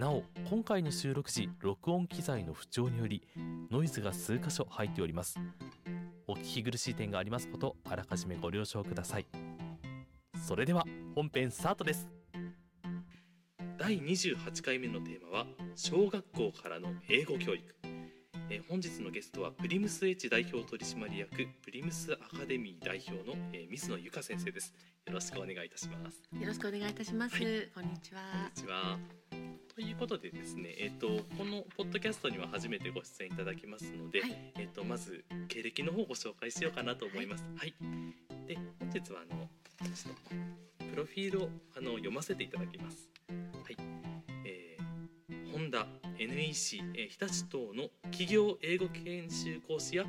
なお今回の収録時録音機材の不調によりノイズが数箇所入っております。お聞き苦しい点がありますことあらかじめご了承ください。それでは本編スタートです。第28回目のテーマは小学校からの英語教育。えー本日のゲストはプリムス H 代表取締役プリムスアカデミー代表の、えー水野由香先生です。よろしくお願いいたします。よろしくお願いいたします。はい。こんにちは。こんにちは。ということでですね、えっ、とこのポッドキャストには初めてご出演いただきますので、はいえっ、とまず経歴の方をご紹介しようかなと思います。はい。で本日はあのちょっとプロフィールをあの読ませていただきます。はい。えー、ホンダ NEC、えー日立等の企業英語研修講師や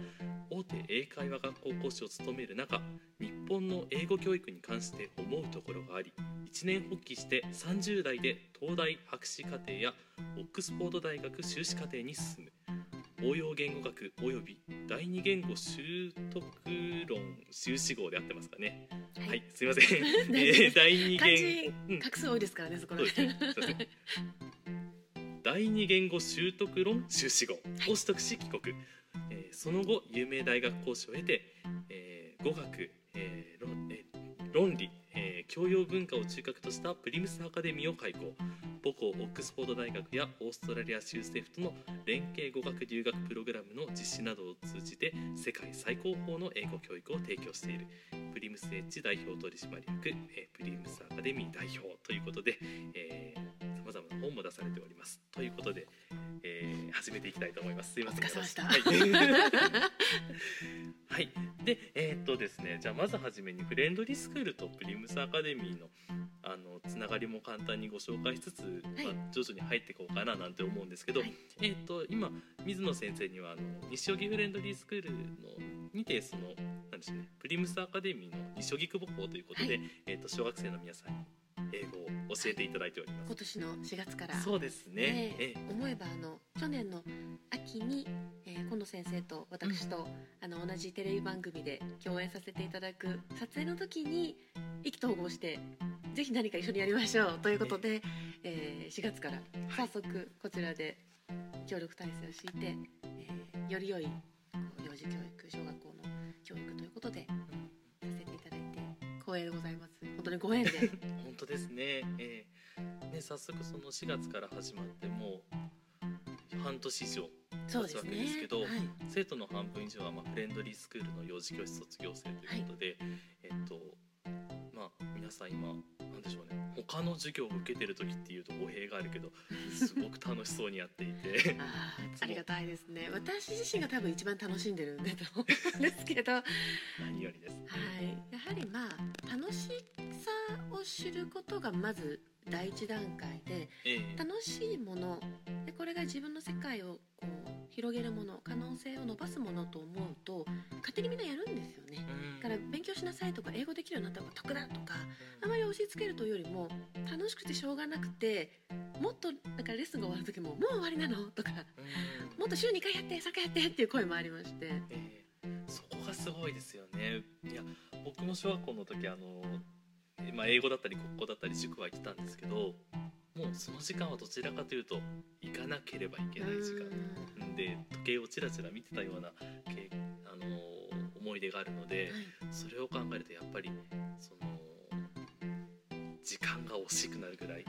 大手英会話学校講師を務める中日本の英語教育に関して思うところがあり一年発起して30代で東大博士課程やオックスフォード大学修士課程に進む。応用言語学および第二言語習得論修士号であってますかね。はい、すいません、えー第二漢言字画数多いですからね、そこらそうですね。第二言語習得論修士号。を取得し帰国、えーその後有名大学講師を経て、えー語学、えー論えー論理、えー教養文化を中核としたプリムスアカデミーを開校母校オックスフォード大学やオーストラリア州政府との連携語学留学プログラムの実施などを通じて世界最高峰の英語教育を提供しているプリムスエッジ代表取締役、えプリムスアカデミー代表ということで、さまざまな本も出されております。ということで、えー始めていきたいと思います。すいません。はい。はい。で、えーっとですね、じゃあまずはじめにフレンドリースクールとプリムスアカデミーのあのつながりも簡単にご紹介しつつ、まあ、徐々に入っていこうかななんて思うんですけど、はいえーっと今水野先生にはあの西荻フレンドリースクールのにてそのなんでしょうね、プリムスアカデミーの西荻窪校ということで、はえーっと小学生の皆さんに英語を教えていただいております。今年の4月から。そうですね。思えばあの去年の秋に、えー、今野先生と私と、あの同じテレビ番組で共演させていただく撮影の時に意気投合してぜひ何か一緒にやりましょうということで、えー4月から。早速こちらで協力体制を敷いて、えーより良い幼児教育小学校の教育ということでさせていただいて光栄でございます。本当にご縁で。本当ですね。ええ。ね早速その4月から始まってもう半年以上そうですわけですねけどはい。生徒の半分以上はまあフレンドリースクールの幼児教室卒業生ということで、えっとまあ皆さん今なんでしょうね。他の授業を受けてる時っていうと語弊があるけどすごく楽しそうにやっていて。ありがたいですね。私自身が多分一番楽しんでるんだと思うんですけど、はい、何よりです。やはりまあ知ることがまず第一段階でええ。楽しいものでこれが自分の世界をこう広げるもの可能性を伸ばすものと思うと勝手にみんなやるんですよね。うん。だから勉強しなさいとか英語できるようになった方が得だとかあまり押し付けるというよりも楽しくてしょうがなくてもっとなんかレッスンが終わる時も「もう終わりなの?」とかうん「もっと週2回やって3回やって」っていう声もありまして。えーそこがすごいですよね。いや僕も小学校の時あの、えまあ、英語だったり国語だったり塾は行ってたんですけどもうその時間はどちらかというと行かなければいけない時間で時計をちらちら見てたようなけあの思い出があるのでそれを考えるとやっぱりその時間が惜しくなるぐらい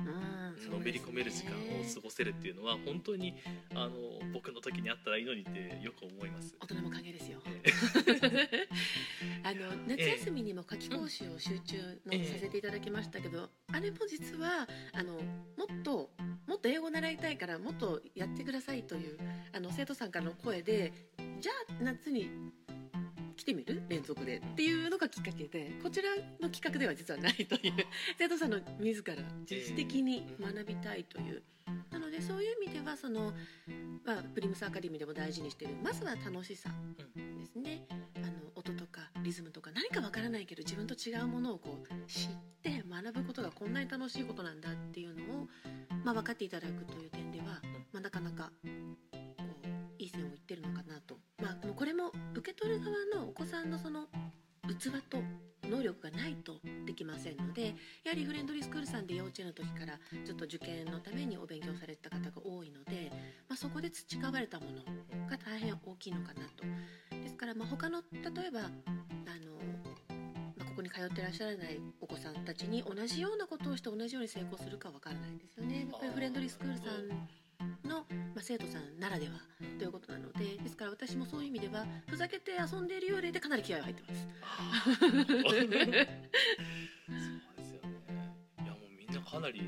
のめり込める時間を過ごせるっていうのは本当にあの僕の時にあったらいいのにってよく思います。大人も歓迎ですよ。え あの夏休みにも夏期講習を集中のええ。させていただきましたけど、あれも実はあのもっともっと英語習いたいからもっとやってくださいというあの生徒さんからの声でじゃあ夏に来てみる？連続でっていうのがきっかけでこちらの企画では実はないという。生徒さんの自ら自主的に学びたいという。なのでそういう意味ではその、まあ、プリムスアカデミーでも大事にしてるまずは楽しさですね、あの音とかリズムとか何かわからないけど自分と違うものをこう知って学ぶことがこんなに楽しいことなんだっていうのを、まあ、分かっていただくという点では、まあ、なかなかる側のお子さんのその器と能力がないとできませんのでやはりフレンドリースクールさんで幼稚園の時からちょっと受験のためにお勉強されてた方が多いので、まあ、そこで培われたものが大変大きいのかなと。ですからまあ他の例えばあの、ま、ここに通ってらっしゃらないお子さんたちに同じようなことをして同じように成功するかわからないですよね。やっぱりフレンドリースクールさんの、まあ、生徒さんならではということなのでですから私もそういう意味ではふざけて遊んでいるようでかなり気合が入ってます。そうですよね。いやもうみんなかなり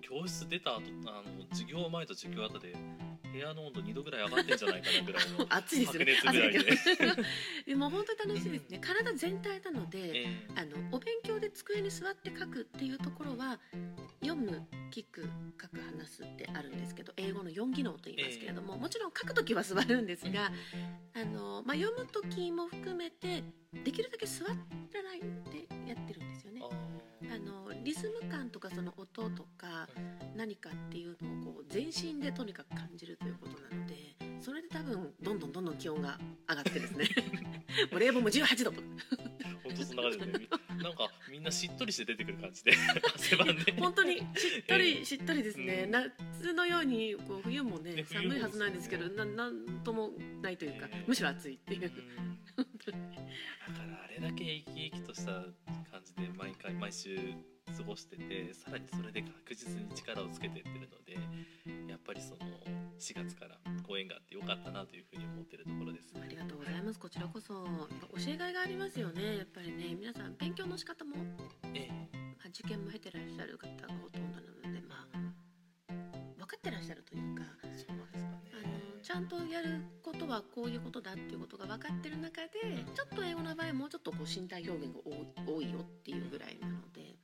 教室出た後あの授業前と授業後で部屋の温度2度ぐらい上がってんじゃないかなぐらいの 暑いですよね。白熱ぐらいででも本当に楽しいですね。体全体なので、え。あのお勉強で机に座って書くっていうところは読む聞く書く話すってあるんですけど英語の4技能と言いますけれども、もちろん書く時は座るんですが、あのまあ、読む時も含めてできるだけ座らないでやってるんですよね。ー。ああのリズム感とかその音とか何かっていうのをこう全身でとにかく感じるということなのでそれで多分どんどんどんどん気温が上がってですね。もう冷房も18度。とかー本当そんな感じでねなんかみんなしっとりして出てくる感じで。汗ばんで。本当にしっとりしっとりですね、うん。夏のようにこう冬もねね寒いはずなんですけどななんともないというか、ええ。むしろ暑いっていう、うん。だからあれだけ生き生きとした感じで毎回毎週過ごしててさらにそれで確実に力をつけてってるのでやっぱりその4月から公演があってよかったなというふうに思ってるところです。ありがとうございます。こちらこそ教えがいがありますよね。やっぱりね皆さん勉強の仕方もええ。まあ、受験も経てらっしゃる方がほとんどなので、まあ、分かってらっしゃるというかそうなんですかあね。のちゃんとやることはこういうことだっていうことが分かってる中でうん。ちょっと英語の場合もうちょっとこう身体表現が多い多いよっていうぐらいなので。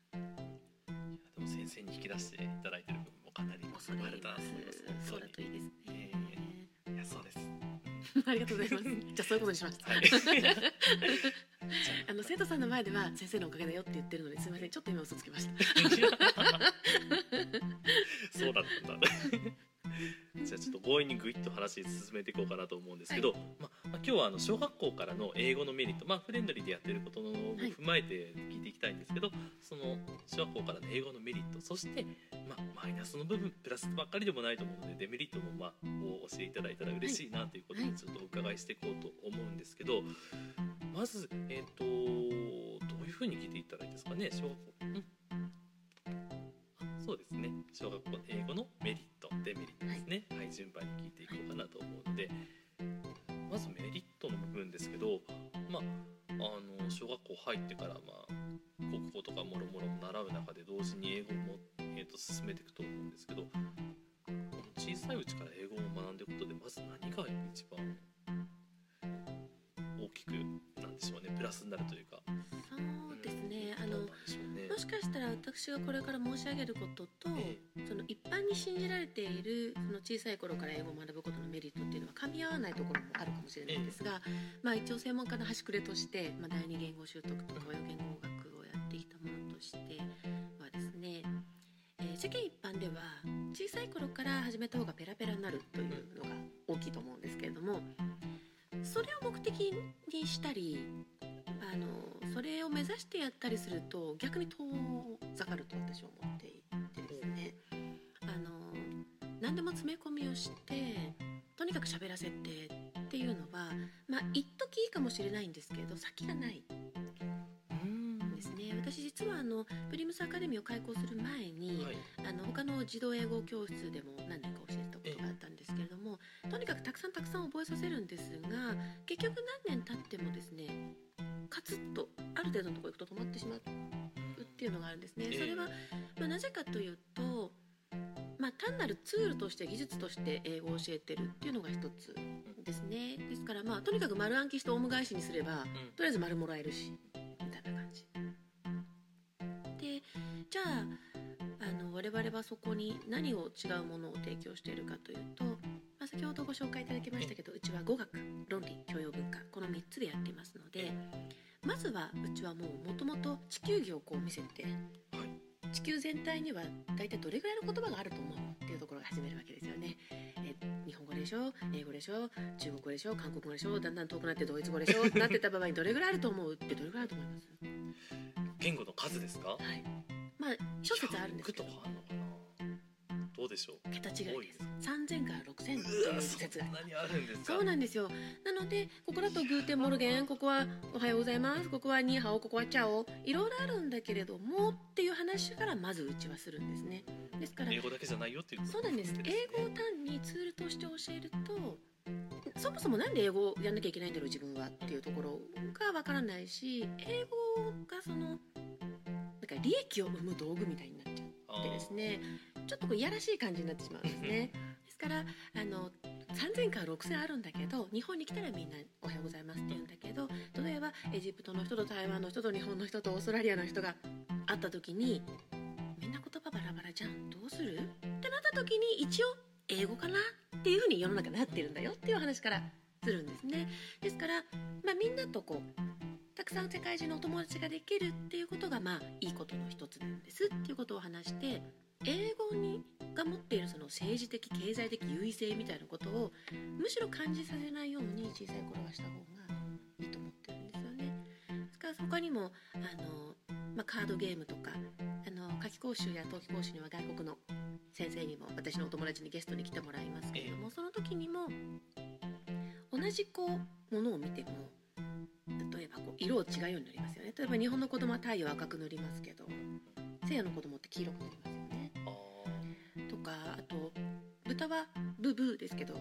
でも先生に引き出していただいてる部分もかなり恐れ入りまあるなと思いますすそうだといいですね、えいやそうです。ありがとうございますじゃあそういうことにしました、はい。あの生徒さんの前では先生のおかげだよって言ってるのですみませんちょっと今嘘つきましたそうだった。じゃあちょっと強引にグイッと話進めていこうかなと思うんですけど、まあ、まあ今日はあの小学校からの英語のメリット、まあ、フレンドリーでやってることを踏まえて聞いていきたいんですけど、その小学校からの英語のメリットそして、まあ、マイナスの部分プラスばっかりでもないと思うのでデメリットもまあを教えていただいたら嬉しいなということでちょっとお伺いしていこうと思うんですけどまず、えー、とどういうふうに聞いていったらいいですかね小学校。ん。あそうですね。小学校の英語のメリットデメリットですね。はい、順番に聞いていこうかなと思うので。まずメリットの部分ですけどまああの小学校入ってからまあ国語とかもろもろも習う中で同時に英語も、えー、と進めていくと思うんですけどこの小さいうちから英語を学んでいくことでまず何が一番大きくなんでしょうね。プラスになるというかしかしたら私がこれから申し上げることと、えその一般に信じられているその小さい頃から英語を学ぶことのメリットっていうのは噛み合わないところもあるかもしれないんですが、まあ、一応専門家の端くれとして、まあ、第二言語習得とか親言語学をやってきたものとしてはですね、えー世間一般では小さい頃から始めた方がペラペラになるというのが大きいと思うんですけれどもそれを目的にしたりあのそれを目指してやったりすると逆に遠ざかると私は思っていてですね。あの何でも詰め込みをしてとにかく喋らせてっていうのはまあ一時いいかもしれないんですけれど先がないですね。私実はあのプリムスアカデミーを開校する前に、はい。あの他の児童英語教室でも何年か教えたことがあったんですけれどもとにかくたくさんたくさん覚えさせるんですが結局何年経ってもですねカツッとある程度のところ行くと止まってしまうっていうのがあるんですね。ええそれは、まあ、なぜかというと、まあ、単なるツールとして技術として英語を教えてるっていうのが一つですね。ですから、まあ、とにかく丸暗記してオウム返しにすればうんとりあえず丸もらえるしみたいな感じ。でじゃああの我々はそこに何を違うものを提供しているかというと、まあ、先ほどご紹介いただきましたけどうちは語学論理教養文化この3つでやっていますのでまずはうちはもうもともと地球儀をこう見せて地球全体には大体どれぐらいの言葉があると思うっていうところが始めるわけですよね。え日本語でしょ？英語でしょ？中国語でしょ？韓国語でしょ？だんだん遠くなってドイツ語でしょ？なってた場合にどれぐらいあると思うってどれぐらいあると思います？言語の数ですか？はい。まあ諸説あるんですけとどかあるのかな。どうでしょう？桁違い多ですです3000から6000という説がんなにあるんですか？そうなんですよ。なのでここだと Guten Morgen ここはおはようございますここはニーハオここはチャオいろいろあるんだけれどもっていう話からまずうちはするんですね。ですから英語だけじゃないよっていうそうなんです。英語を単にツールとして教えるとそもそもなんで英語をやんなきゃいけないんだろう自分はっていうところがわからないし英語がそのなんか利益を生む道具みたいになっちゃってですね。ちょっとこういやらしい感じになってしまうんですね。ですからあの3000から6000あるんだけど日本に来たらみんな「おはようございます」って言うんだけど例えばエジプトの人と台湾の人と日本の人とオーストラリアの人が会った時にみんな言葉バラバラじゃん。どうする？ってなった時に一応英語かなっていうふうに世の中なってるんだよっていう話からするんですね。ですから、まあ、みんなとこうたくさん世界中のお友達ができるっていうことがまあいいことの一つなんですっていうことを話して英語にが持っているその政治的経済的優位性みたいなことをむしろ感じさせないように小さい頃はした方がいいと思ってるんですよね。ですから他にもあの、まあ、カードゲームとかあの夏期講習や冬季講習には外国の先生にも私のお友達にゲストに来てもらいますけれどもその時にも同じこうものを見ても例えばこう色を違うようになりますよね。例えば日本の子供は太陽を赤く塗りますけど西洋の子供って黄色く塗りますかあと豚はブーブーですけど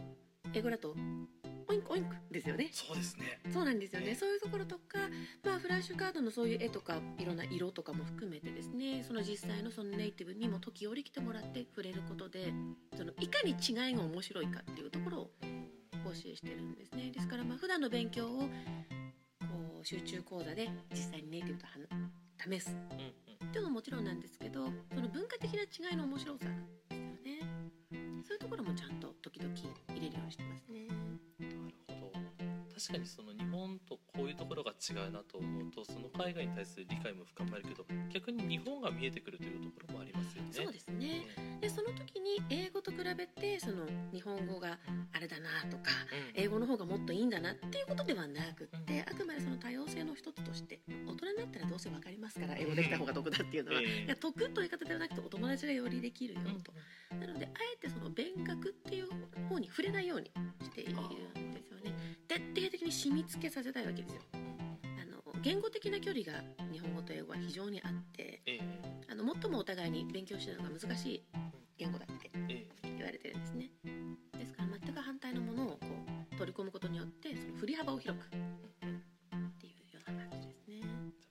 英語だとオインクオインクですよね。そうですね。そうなんですよね、ねそういうところとか、まあ、フラッシュカードのそういう絵とかいろんな色とかも含めてですね。その実際のそのネイティブにも時折来てもらって触れることでそのいかに違いが面白いかっていうところを講習してるんですね。ですからまあ普段の勉強をこう集中講座で実際にネイティブと話試すっていうのももちろんなんですけどその文化的な違いの面白さういうところもちゃんと時々入れるようにしてますね。確かにその日本とこういうところが違うなと思うとその海外に対する理解も深まるけど逆に日本が見えてくるというところもありますよね。そうですね。ねでその時に英語と比べてその日本語があれだなとかうん。英語の方がもっといいんだなっていうことではなくってうん。あくまでその多様性の一つとして大人になったらどうせ分かりますから英語できた方が得だっていうのは、ええ。いや得という言い方ではなくてお友達がよりできるようんと、なのであえてその勉学っていう方に触れないようにしている。んです徹底的に染み付けさせたいわけですよ。あの言語的な距離が日本語と英語は非常にあってええ。あの最もお互いに勉強してるのが難しい言語だってええ。言われてるんですね。ですから全く反対のものをこう取り込むことによってその振り幅を広くっていうような感じですね。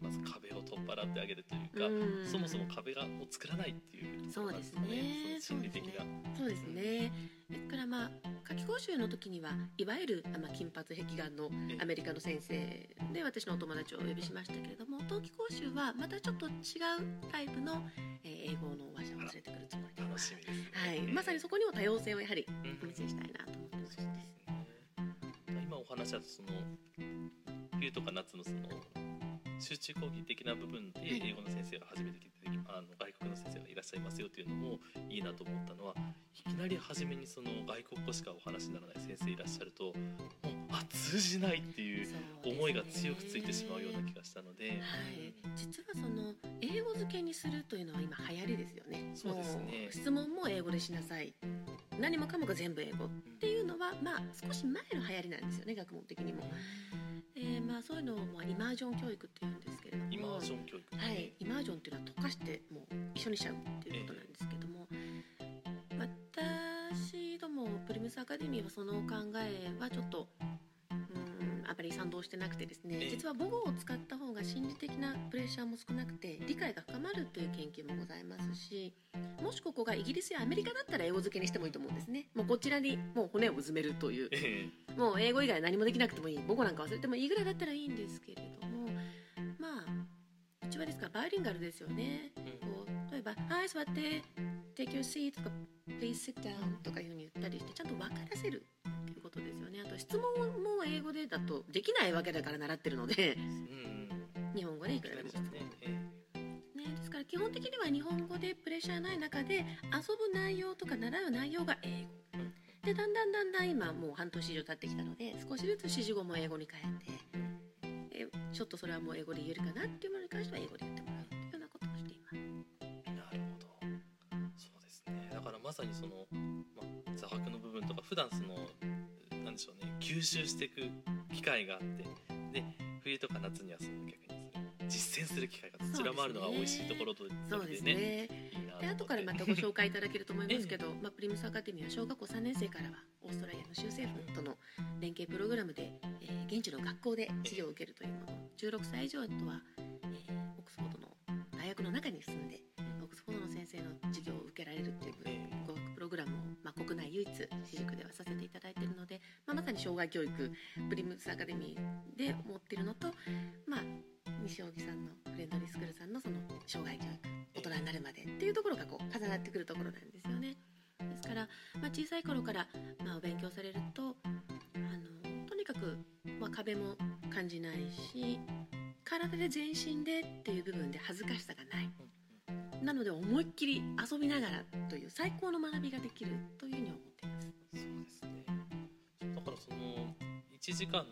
まず壁を取っ払ってあげるというか、うん。そもそも壁がを作らないっていうところなんそうですね。心理的な。そうですねですからまあ夏期講習の時にはいわゆるあまあ金髪壁眼のええアメリカの先生で私のお友達をお呼びしましたけれども冬季講習はまたちょっと違うタイプの、えー英語の話者を連れてくるつもりで。います楽しみですね。はい、まさにそこにも多様性をやはりうん。お見せしたいなと思ってまして、そうですね。今お話だとその冬とか夏のその集中講義的な部分ではい英語の先生が初めて来てあの外国の先生がいらっしゃいますよっていうのもいいなと思ったのはいきなり初めにその外国語しかお話にならない先生いらっしゃるともうあ通じないっていう思いが強くついてしまうような気がしたので、はい、実はその英語付けにするというのは今流行りですよね。そうですね質問も英語でしなさい。何もかもが全部英語っていうのはまあ少し前の流行りなんですよね学問的にも。えーまあそういうのをまあイマージョン教育っていうんですけれども。イマージョン教育、はい、イマージョンっていうのは溶かしてもう一緒にしちゃうっていうことなんですけども、私どもプリムスアカデミーはその考えはちょっとり賛同してなくてですねええ実は母語を使った方が心理的なプレッシャーも少なくて理解が深まるという研究もございますしもしここがイギリスやアメリカだったら英語付けにしてもいいと思うんですね。もうこちらにもう骨をうずめるという。えもう英語以外何もできなくてもいい。母語なんか忘れてもいい。ぐらいだったらいいんですけれどもまあうちはですからバイリンガルですよね。こう例えば「はい座って」「take your seat」とか「please sit down」とかいうふうに言ったりしてちゃんと分からせる質問も英語でだとできないわけだから習ってるので。日本語でいくらでも。質問ね。ですから基本的には日本語でプレッシャーない中で遊ぶ内容とか習う内容が英語。でだんだんだんだん今もう半年以上経ってきたので少しずつ指示語も英語に変えてえちょっとそれはもう英語で言えるかなっていうものに関しては英語で言ってもらうというようなことをしています。なるほど。そうですね。だからまさにその、まあ、座白の部分とか普段そのなんでしょうね。吸収していく機会があって。で冬とか夏にはその逆に実践する機会がどちらもあるのが美味しいところとそうですね。で後からまたご紹介いただけると思いますけど、まあ、プリムスアカデミーは小学校3年生からはオーストラリアの州政府との連携プログラムで、えー現地の学校で授業を受けるというもの16歳以上とは、えーオックスフォードの大学の中に住んでオックスフォードの先生の授業を受けられるっていうえ語学プログラムを、まあ、国内唯一私塾ではさせていただ障害教育プリムスアカデミーで持ってるのと、まあ、西荻さんのフレンドリースクールさんのその障害教育大人になるまでっていうところがこう重なってくるところなんですよね。ですから、まあ、小さい頃から、まあ、お勉強されるとあのとにかく、まあ、壁も感じないし体で全身でっていう部分で恥ずかしさがないなので思いっきり遊びながらという最高の学びができるというふうに思1時間あ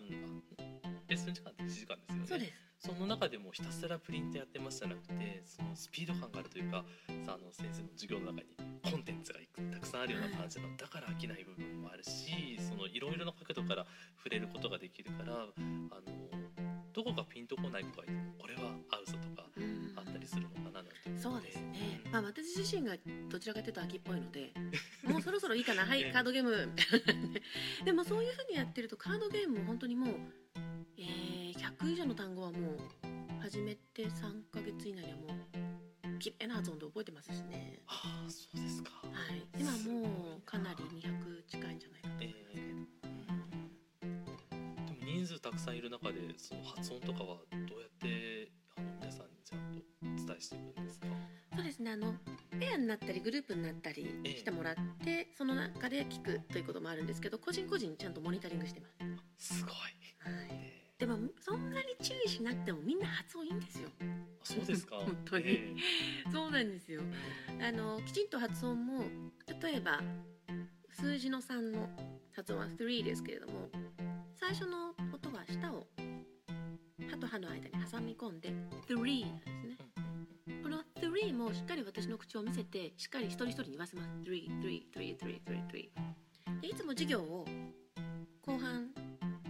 レッスン時間って1時間ですよね。そうです。その中でもひたすらプリントやってますじゃなくてそのスピード感があるというかさあの先生の授業の中にコンテンツがたくさんあるような感じのだから飽きない部分もあるしそのいろいろな角度から触れることができるからあのどこかピンとこない子がいてもこれは合うぞとかうん。あったりするのかななんて思って。そうですね、うんまあ、私自身がどちらかというと秋っぽいのでもうそろそろいいかな？はいねカードゲーム。みたいなねでもそういうふうにやってるとカードゲームも本当にもう、えー100以上の単語はもう始めて3ヶ月以内にはもう綺麗な発音で覚えてますしね。ああったりグループになったりええ。してもらってその中で聞くということもあるんですけど個人個人ちゃんとモニタリングしてます。すごい、はい。えでもそんなに注意しなくてもみんな発音いいんですよ。そうですか？本当に。えそうなんですよ。あのきちんと発音も例えば数字の3の発音は3ですけれども最初の音は舌を歯と歯の間に挟み込んで3なんですねこの3もしっかり私の口を見せてしっかり一人一人に言わせます。333333でいつも授業を後半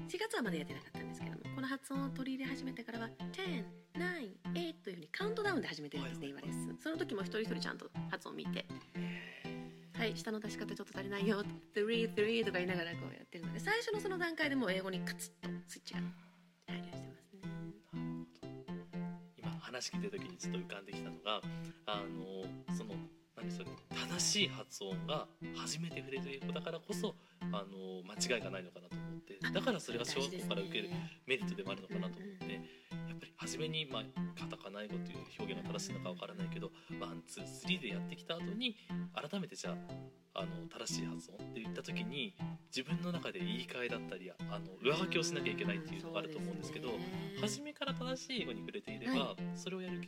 4月はまだやってなかったんですけどもこの発音を取り入れ始めてからは1098というふうにカウントダウンで始めてるんですね今レッスンその時も一人一人ちゃんと発音を見て。はい下の出し方ちょっと足りないよ。33とか言いながらこうやってるので最初のその段階でもう英語にカツッとスイッチが話聞いてる時にちょっと浮かんできたのがあのその何それ正しい発音が初めて触れる英語だからこそあの間違いがないのかなと思ってだからそれが小学校から受けるメリットでもあるのかなと思初めに、まあ、カタカナ英語という表現が正しいのかわからないけど one two three でやってきた後に改めてじゃああの正しい発音って言った時に自分の中で言い換えだったりあの上書きをしなきゃいけないっていうのがあると思うんですけど、初めから正しい英語に触れていれば、はそれをやる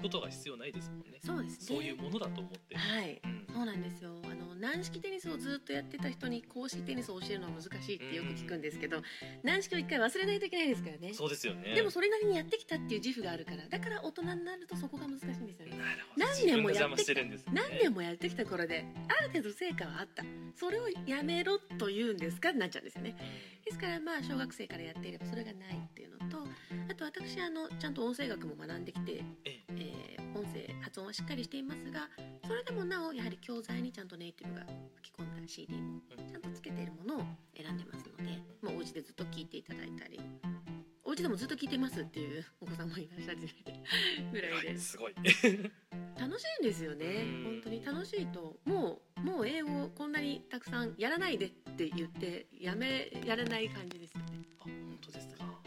ことが必要ないですもんね。そうですね。そういうものだと思って。はい。うん。そうなんですよ軟式テニスをずっとやってた人に公式テニスを教えるのは難しいってよく聞くんですけど軟式を一回忘れないといけないですからねそうですよね。でもそれなりにやってきたっていう自負があるからだから大人になるとそこが難しいんですよね。何年もやってきた。何年もやってきた頃である程度成果はあったそれをやめろと言うんですか？なっちゃうんですよねですからまあ小学生からやっていればそれがないっていうのとあと私あのちゃんと音声学も学んできて、発音はしっかりしていますがそれでもなおやはり教材にちゃんとネイティブが吹き込んだ CD もちゃんとつけているものを選んでますので、まあ、お家でずっと聞いていただいたりお家でもずっと聞いてますっていう お子さんもいらっしゃるぐらいで。はいすごい。楽しいんですよね。うん。本当に楽しいともうもう英語をこんなにたくさんやらないでって言ってやめやらない感じですよね。あ本当ですか。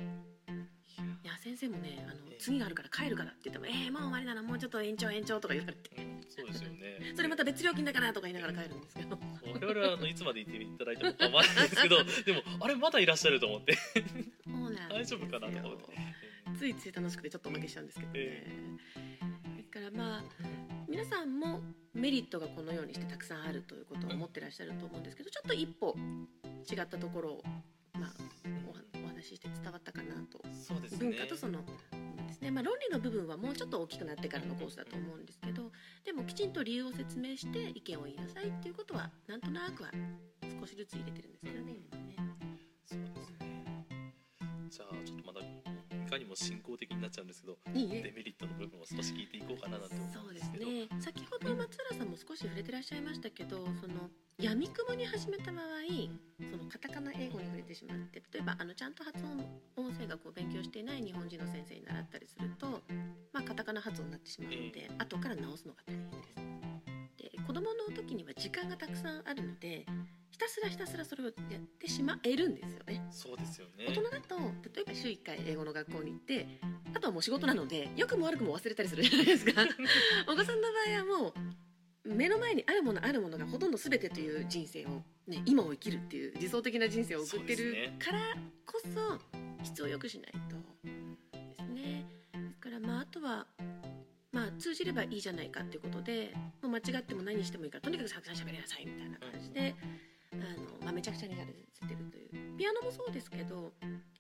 いや先生もねあのええ。次があるから帰るからって言っても「えー、もう終わりなの。もうちょっと延長延長」とか言われて。うんそうですよね。それまた別料金だからとか言いながら帰るんですけど。我々はあのいつまでいていただいても構わないんですけど でもあれまだいらっしゃると思って。そうなんですよ。大丈夫かなとか思って。ついつい楽しくてちょっとおまけしちゃうんですけどね、えだからまあ皆さんもメリットがこのようにしてたくさんあるということを思ってらっしゃると思うんですけどちょっと一歩違ったところを、まあ、お話しして伝わったかなと。そうですね。文化とそのですね、まあ、論理の部分はもうちょっと大きくなってからのコースだと思うんですけどでもきちんと理由を説明して意見を言いなさいっていうことはなんとなくは少しずつ入れてるんですけどね今ね。そうですね。じゃあちょっとまだいかにも進行的になっちゃうんですけどいいえ。デメリットの部分を少し聞いていこうかななんて思そううんでですすけど。ね。先ほど松浦さんも少し触れてらっしゃいましたけどその闇雲に始めた場合そのカタカナ英語に触れてしまって例えばあのちゃんと発音音声学を勉強していない日本人の先生に習ったりすると、まあ、カタカナ発音になってしまうので後から直すのが大変です。で子供の時には時間がたくさんあるのでひたすらひたすらそれをやってしまえるんですよね。そうですよね大人だと例えば週1回英語の学校に行ってあとはもう仕事なので良くも悪くも忘れたりするじゃないですか お子さんの場合はもう目の前にあるものあるものがほとんど全てという人生を、ね、今を生きるっていう理想的な人生を送ってるからこそ質を良くしないとですね。ですからまああとはまあ通じればいいじゃないかっていうことでもう間違っても何してもいいからとにかくたくさん喋りなさいみたいな感じであの、まあ、めちゃくちゃにやらせてるという。ピアノもそうですけど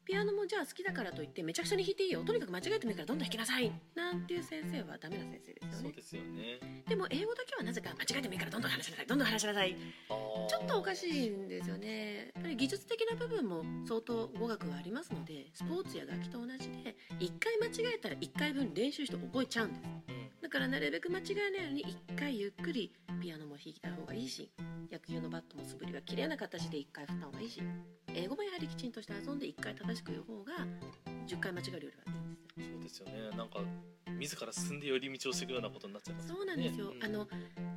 ピアノもじゃあ好きだからといってめちゃくちゃに弾いていいよ。とにかく間違えてもいいからどんどん弾きなさい。なんていう先生はダメな先生ですよね。そうですよね。でも英語だけはなぜか間違えてもいいからどんどん話しなさい。どんどん話しなさい。ちょっとおかしいんですよね。やっぱり技術的な部分も相当語学はありますのでスポーツや楽器と同じで1回間違えたら1回分練習して覚えちゃうんですだからなるべく間違えないように1回ゆっくりピアノも弾いた方がいいし野球のバットも素振りは綺麗な形で1回振った方がいいし。英語もやはりきちんとして遊んで1回正しく言う方が10回間違えるよりはいいそうですよね。なんか自ら進んで寄り道をしていくようなことになっちゃいますそうなんですよ、うんあの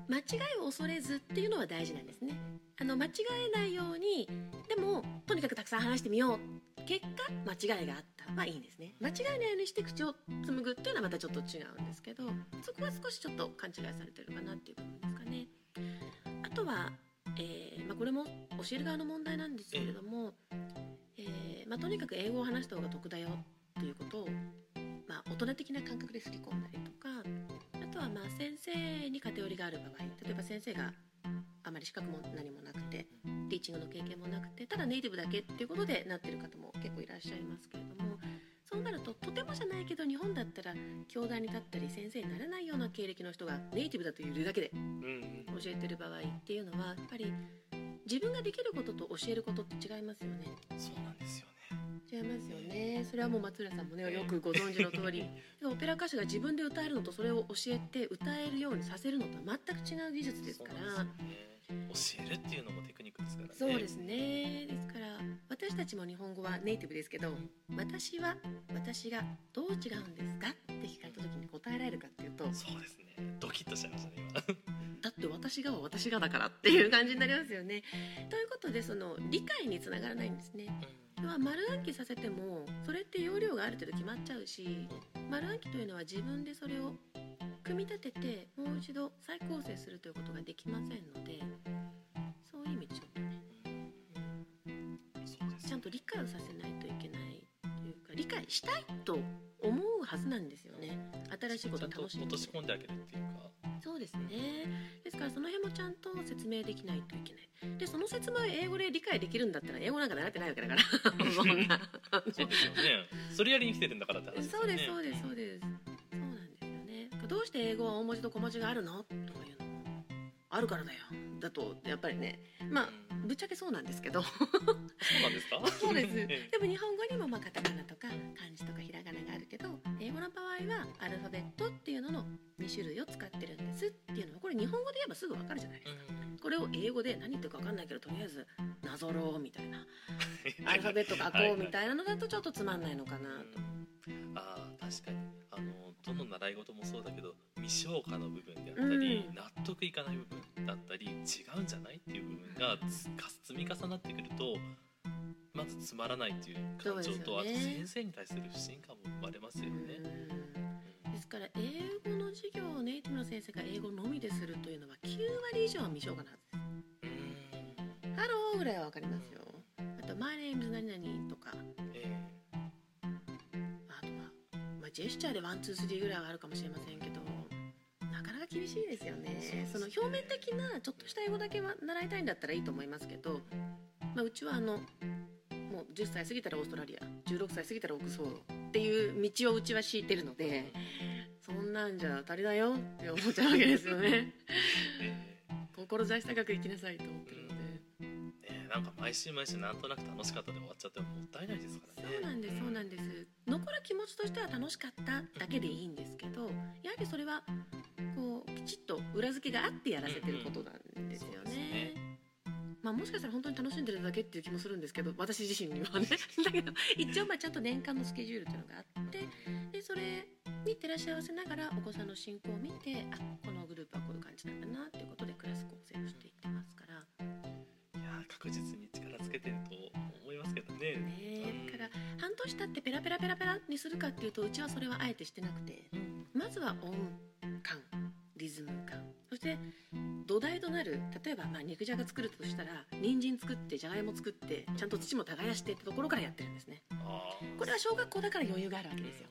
間違いを恐れずっていうのは大事なんですね。あの間違えないようにでもとにかくたくさん話してみよう。結果間違いがあった。はいいんですね。間違えないようにして口を紡ぐっていうのはまたちょっと違うんですけどそこは少しちょっと勘違いされてるかなっていう部分ですかね。あとは、えーまあ、これも教える側の問題なんですけれども、えーまあ、とにかく英語を話した方が得だよっていうことを、まあ、大人的な感覚で刷り込んだりとかあとはまあ先生に偏りがある場合例えば先生があまり資格も何もなくてティーチングの経験もなくてただネイティブだけっていうことでなってる方も結構いらっしゃいますけれどもそうなるととてもじゃないけど日本だったら教壇に立ったり先生になれないような経歴の人がネイティブだというだけで教えてる場合っていうのはやっぱり自分ができることと教えることって違いますよね。そうなんですよね違いますよね。それはもう松浦さんもねよくご存知の通り。オペラ歌手が自分で歌えるのとそれを教えて歌えるようにさせるのとは全く違う技術ですから。教えるっていうのもテクニックですからね。そうですね。ですから私たちも日本語はネイティブですけど私は私がどう違うんですかって聞かれた時に答えられるかっていうとそうですね。ドキッとしちゃいましたね今。だって私がは私がだからっていう感じになりますよね。ということでその理解につながらないんですね。要は丸暗記させてもそれって容量がある程度決まっちゃうし丸暗記というのは自分でそれを組み立ててもう一度再構成するということができませんのでそういう意味でちょっとね。ちゃんと理解をさせないといけないというか理解したいと思うはずなんですよね。新しいことを楽しみ落とし込んであげるっていうかですね。ですからその辺もちゃんと説明できないといけない。でその説明を英語で理解できるんだったら英語なんか習ってないわけだから。そうですよね。それやりに来てるんだからって話ですよね。そうですそうですそうです。そうなんですよね。どうして英語は大文字と小文字があるの？とかいうの。もあるからだよ。だとやっぱりね。まあぶっちゃけそうなんですけど。そうなんですか？そうです。え。でも日本語にもまあカタカナとか漢字とかひらがながあるけどの場合はアルファベットっていうのの2種類を使ってるんですっていうのはこれ日本語で言えばすぐわかるじゃないですか。うん。これを英語で何言ってるか分かんないけどとりあえずなぞろうみたいな。う んアルファベット書こうみいたいなのだとちょっとつまんないのかなと。ああ確かに。あのどの習い事もそうだけど未消化の部分であったり、うん。納得いかない部分だったり違うんじゃないっていう部分が積み重なってくるとまずつまらないっていう感情と、ねあと先生に対する不信感も生まれますよね。うんですから英語の授業をネイティブの先生が英語のみでするというのは9割以上は未消化なはずです。うんハローぐらいはわかりますよ。あと、My name is 何々とか、えあとは、まあ、ジェスチャーで one、two、three ぐらいはあるかもしれませんけど、なかなか厳しいですよね。その表面的なちょっとした英語だけは習いたいんだったらいいと思いますけど、まあ、うちはあの、もう10歳過ぎたらオーストラリア、16歳過ぎたらオックスフォードっていう道をうちは敷いてるので、そんなんじゃ足りないよって思っちゃうわけですよね。え 志高く生きなさいと思ってるので。ねなんか毎週毎週なんとなく楽しかったで終わっちゃってももったいないですからね。そうなんですそうなんです残る気持ちとしては楽しかっただけでいいんですけどやはりそれはこうきちっと裏付けがあってやらせてることなんですよそうですねね。まあ、もしかしたら本当に楽しんでるだけっていう気もするんですけど私自身にはね。だけど一応まあちゃんと年間のスケジュールっていうのがあってでそれに照らし合わせながらお子さんの進行を見てあこのグループはこういう感じなんだなっていうことでクラス構成をしていってますから。いやー確実に力つけてると思いますけどね。ねだから半年経ってペラペラペラペラにするかっていうとうちはそれはあえてしてなくて。うん。まずは音感リズム感。そして土台となる例えばまあ肉じゃが作るとしたら人参作ってじゃがいも作ってちゃんと土も耕してってところからやってるんですね。これは小学校だから余裕があるわけですよ。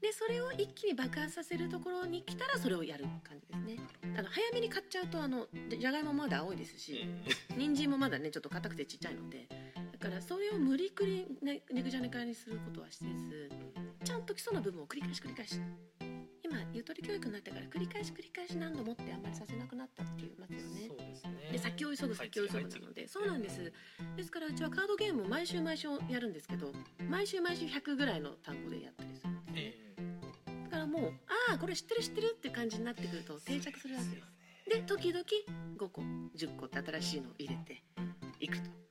でそれを一気に爆発させるところに来たらそれをやる感じですね。あの早めに買っちゃうとあのじゃがいもまだ青いですしえ人参もまだねちょっと硬くてちっちゃいので。だからそれを無理くりね肉じゃがにすることはせずちゃんと基礎の部分を繰り返し繰り返し今ゆとり教育になってから繰り返し繰り返し何度もってあんまりさせなくなったって言いますよね。そうですね。で先を急ぐ先を急ぐなので。そうなんです。ですからうちはカードゲームを毎週毎週やるんですけど毎週毎週100ぐらいの単語でやったりするんですね。えだからもうああこれ知ってる知ってるって感じになってくると定着するわけですで時々5個10個って新しいのを入れていくと。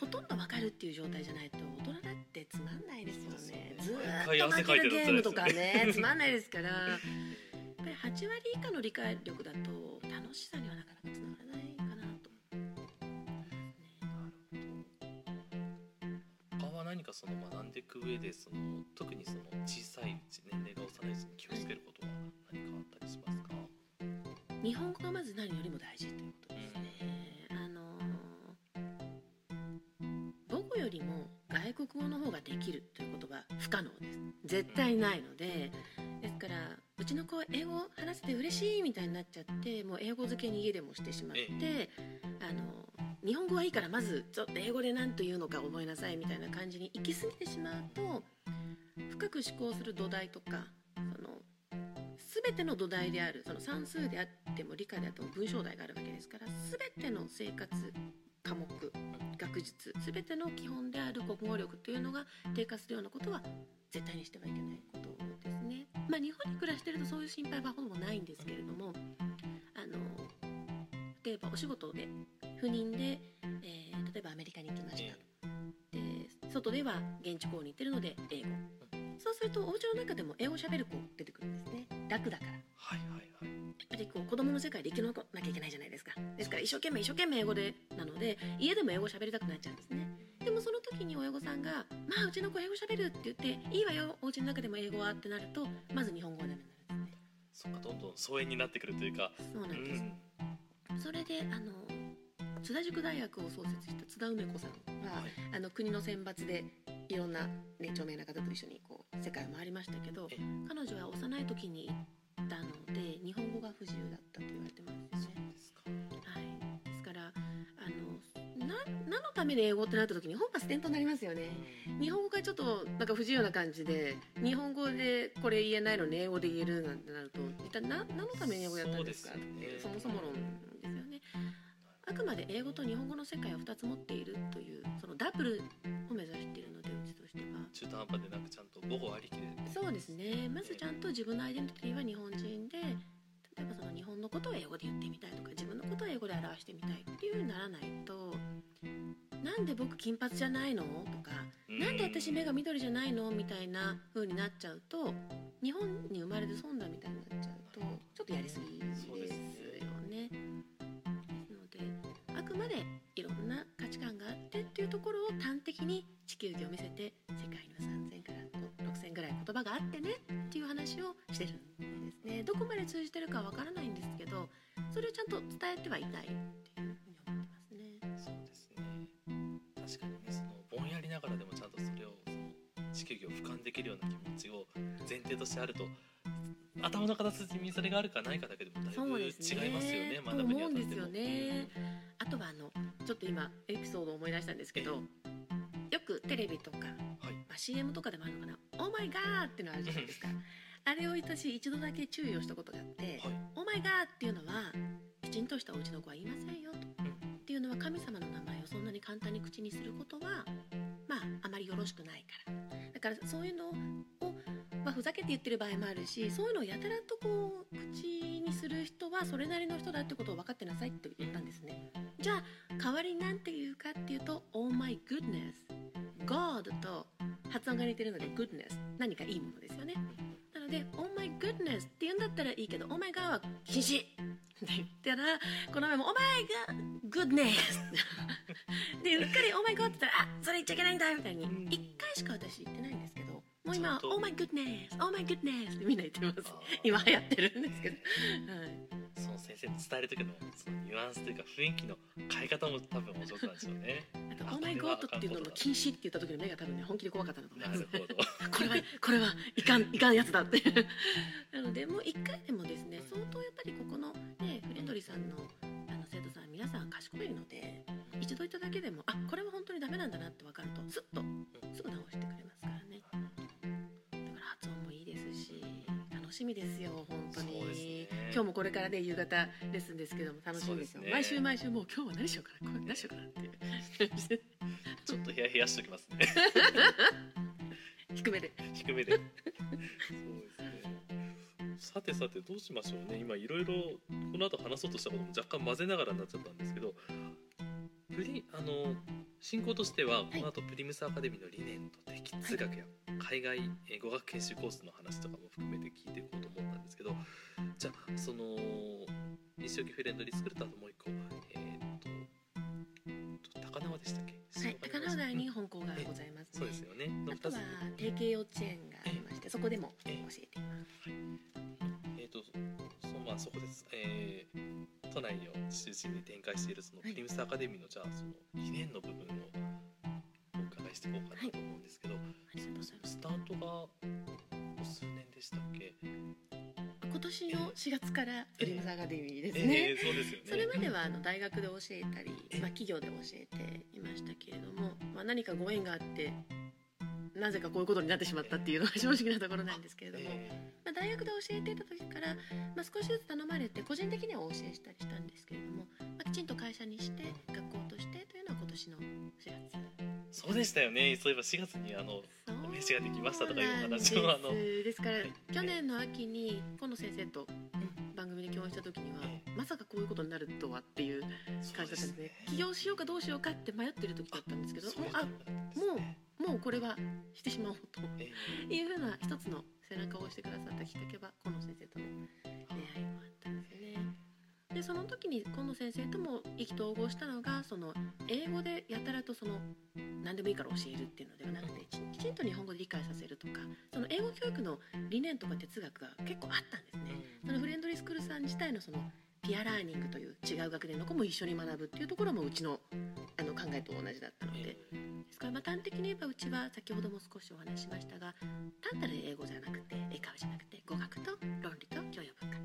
ほとんどわかるっていう状態じゃないと大人だって。つまんないですよねずっと負けるゲームとかねつまんないですからやっぱり8割以下の理解力だと楽しさにはなかなかつながらないかなと何かその学んでいく上でその特にその小さいうち年齢が幼いうちに気をつけることは何かあったりしますか？日本語がまず何よりも大事という。こよりも外国語の方ができるということは不可能です。絶対ないので、ですからうちの子は英語を話せて嬉しいみたいになっちゃって、もう英語漬けに家でもしてしまって、あの日本語はいいからまずちょっと英語で何と言うのか覚えなさいみたいな感じに行き過ぎてしまうと、深く思考する土台とかその全ての土台であるその算数であっても理科であっても文章題があるわけですから全ての生活術全ての基本である国語力というのが低下するようなことは絶対にしてはいけないことですね。まあ、日本に暮らしてるとそういう心配はほぼないんですけれどもあの例えばお仕事で赴任で、えー例えばアメリカに行きました。で外では現地校に行ってるので英語。そうするとお家の中でも英語喋る子出てくるんですね。楽だから。やはいはいはい。っぱりこう子供の世界で生き残らなきゃいけないじゃないですか一生懸命一生懸命英語でなので家でも英語喋りたくなっちゃうんですね。でもその時に親御さんが「まあうちの子英語喋る」って言って「いいわよお家の中でも英語は」ってなるとまず日本語はダメになるんですね。そっかどんどん疎遠になってくるというか。そうなんです、それであの津田塾大学を創設した津田梅子さんは、はい。あの国の選抜でいろんな、ね、著名な方と一緒にこう世界を回りましたけどえ。彼女は幼い時に行ったので日本語が不自由だったために英語ってなった時に本末転倒になりますよね。日本語がちょっとなんか不自由な感じで日本語でこれ言えないのに英語で言えるなんてなると一体何何のために英語やったんですか？っていうそもそも論ですよね。あくまで英語と日本語の世界を2つ持っているというそのダブルを目指しているのでうちとしては。中途半端でなくちゃんと母語ありきで。そうですねまずちゃんと自分のアイデンティティは日本人でのことを英語で言ってみたいとか自分のことを英語で表してみたいっていう風にならないとなんで僕金髪じゃないの？とか、何で私目が緑じゃないの？みたいな風になっちゃうと日本に生まれて損だみたいになっちゃうとちょっとやりすぎですよね。ですのであくまでいろんな価値観があってっていうところを端的に地球儀を見せて世界には3,000から6,000ぐらい言葉があってねっていう話をしてるんです。でどこまで通じてるかわからないんですけどそれをちゃんと伝えてはいたいっていうふうに思ってますね。そうですね確かにねそのぼんやりながらでもちゃんとそれをその地球儀を俯瞰できるような気持ちを前提としてあると頭の片隅にそれがあるかないかだけでもだいぶ違いますよね、ね、学ぶにあたっても。あとはあのちょっと今エピソードを思い出したんですけど、よくテレビとか、はい、まあ、CM とかでもあるのかな「オーマイガー!」ってのあるじゃないですか。あれを私一度だけ注意をしたことがあってはい「オーマイガー」っていうのはきちんとしたお家の子は言いませんよと。っていうのは神様の名前をそんなに簡単に口にすることはまああまりよろしくないから。だからそういうのを、まあ、ふざけて言ってる場合もあるしそういうのをやたらとこう口にする人はそれなりの人だってことを分かってなさいって言ったんですね。じゃあ代わりになんて言うかっていうと「Oh my goodness」「God」と発音が似てるので「goodness」何かいいものですよね。なので「Oh my goodness」って言うんだったらいいけど「Oh my god」は禁止って言ったらこの前も「Oh my god goodness」でうっかり「Oh my god」って言ったら「あそれ言っちゃいけないんだ」みたいにうん。1回しか私言ってないんですけどもう今は「ちゃんと。Oh my goodness」「Oh my goodness」ってみんな言ってます。今流行ってるんですけど、はい、その先生に伝える時のそのニュアンスというか雰囲気の変え方も多分お上手なんでしょうね。あと「あ Oh my これは god」っていうのの禁止って言った時の目が多分ね本気で怖かったんだと思います なるほど。これはこれはいかんいかんやつだってなのでもう一回でもですね相当やっぱりここのねフレンドリーさんのあの生徒さん皆さん賢いので一度言っただけでもあこれは本当にダメなんだなって分かるとスッとすぐ直してくれますからねしみですよ本当に、ね今日もこれからね夕方レッスンですけども楽しみですよね毎週毎週もう今日は何しようかなこれ何しようかなっていうちょっとヒヤヒヤしておきますね。低めで低めで。そうですね。さてさてどうしましょうね。今いろいろこの後話そうとしたことも若干混ぜながらになっちゃったんですけど、プリあの進行としてはこの後プリムスアカデミーの理念と適通学や海外えー語学研修コースの話とかも含めて聞いていこうと思ったんですけど、じゃあその西荻フレンドリースクールとあともう一個えーっと高輪でしたっけ？はい高輪台に本校がございますね。そうですよね。のあとは定型幼稚園がありましてそこでも教えていますえー、とそまあそこです、えー都内を中心に展開しているそのはい。プリムスアカデミーのじゃあその理念の部分をお伺いしていこうかなと思うんですけど、ありがとうございます。スタートが数年でしたっけ、今年の4月からプリムスアカデミーですえね、ーそうですよね。それまではあの大学で教えたり、まあ、企業で教えていましたけれども、まあ、何かご縁があってなぜかこういうことになってしまったっていうのが正直なところなんですけれども、えまあ、大学で教えていた時から、まあ、少しずつ頼まれて個人的にはお教えしたりしたんですけれども、まあ、きちんと会社にして学校としてというのは今年の4月。ーそうでしたよね。そういえば4月にあのお名刺ができましたとかいうお話をそうなあのんですからはい。去年の秋に今野先生と番組で共演した時にはえまさかこういうことになるとはっていう感じだったんですね。起業しようかどうしようかって迷ってる時だったんですけどもうあもうもうこれはしてしまおうとえいうふうな一つの背中を押してくださったきっかけは今野先生との出会いもあったんですよね。でその時に今野先生とも意気投合したのがその英語でやたらとその何でもいいから教えるっていうのではなくてきちんと日本語で理解させるとかその英語教育の理念とか哲学が結構あったんですね。そのフレンドリースクールさん自体のそのピアラーニングという違う学年の子も一緒に学ぶっていうところもうちのあの考えと同じだったのでですからまあ端的に言えばうちは先ほども少しお話ししましたが単なる英語じゃなくて英会話じゃなくて語学と論理と教養文化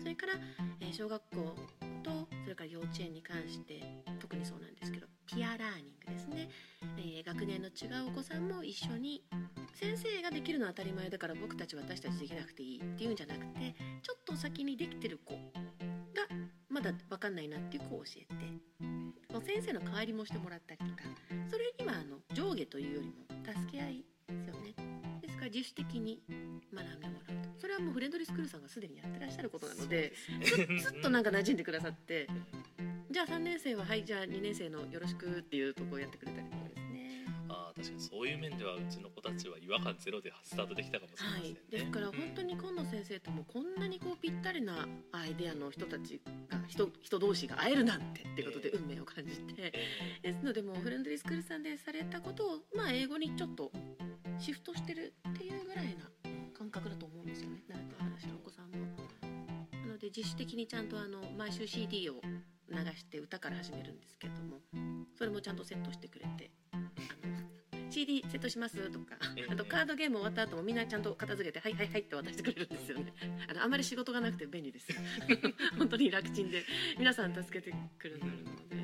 それから、えー小学校とそれから幼稚園に関して特にそうなんですけどピアラーニングですね、えー学年の違うお子さんも一緒に先生ができるのは当たり前だから僕たち私たちできなくていいっていうんじゃなくてちょっと先にできてる子がまだ分かんないなっていう子を教えて先生の代わりもしてもらったりとかそれにはあの上下というよりも助け合いですよね。ですから自主的に学んでもらうと。それはもうフレンドリースクールさんがすでにやってらっしゃることなのでずっとなんか馴染んでくださってじゃあ3年生ははいじゃあ2年生のよろしくっていうとこをやってくれたりとかですね。あー確かにそういう面ではうちの子たちは違和感ゼロでスタートできたかもしれませんね、はい、ですから本当に今野先生ともこんなにこうぴったりなアイデアの人たちが人人同士が会えるなんてってことで運命を感じて。ですのでもうフレンドリースクールさんでされたことをまあ英語にちょっとシフトしてるっていうぐらいな感覚だと思うんですよね。習ってる話のお子さんも。なので自主的にちゃんとあの毎週 CD を流して歌から始めるんですけどもそれもちゃんとセットしてくれて。CD セットしますとかええあとカードゲーム終わった後もみんなちゃんと片付けてはいはいはいって渡してくれるんですよね。あのあまり仕事がなくて便利です。本当に楽ちんで皆さん助けてくれるので。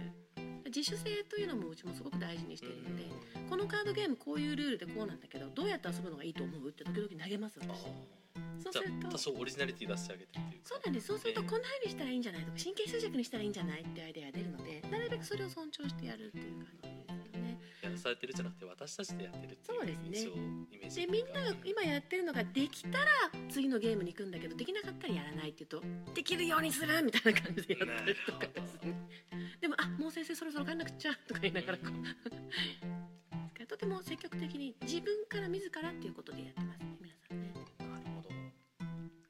自主性というのもうちもすごく大事にしているのでこのカードゲームこういうルールでこうなんだけどどうやって遊ぶのがいいと思うって時々投げますあ私そうするとあ多少オリジナリティ出してあげてっていうかそうなんですそうするとええこんな風にしたらいいんじゃないとか神経衰弱にしたらいいんじゃないっていうアイデアが出るのでなるべくそれを尊重してやるってされてるじゃなくて私たちでやってるってそうですね。イメージでみんなが今やってるのができたら次のゲームに行くんだけどできなかったらやらないっていうとできるようにするみたいな感じでやったりとかですねでもあもう先生そろそろ帰んなくちゃとか言いながらこうとても積極的に自分から自らっていうことでやってますね皆さんねなるほど、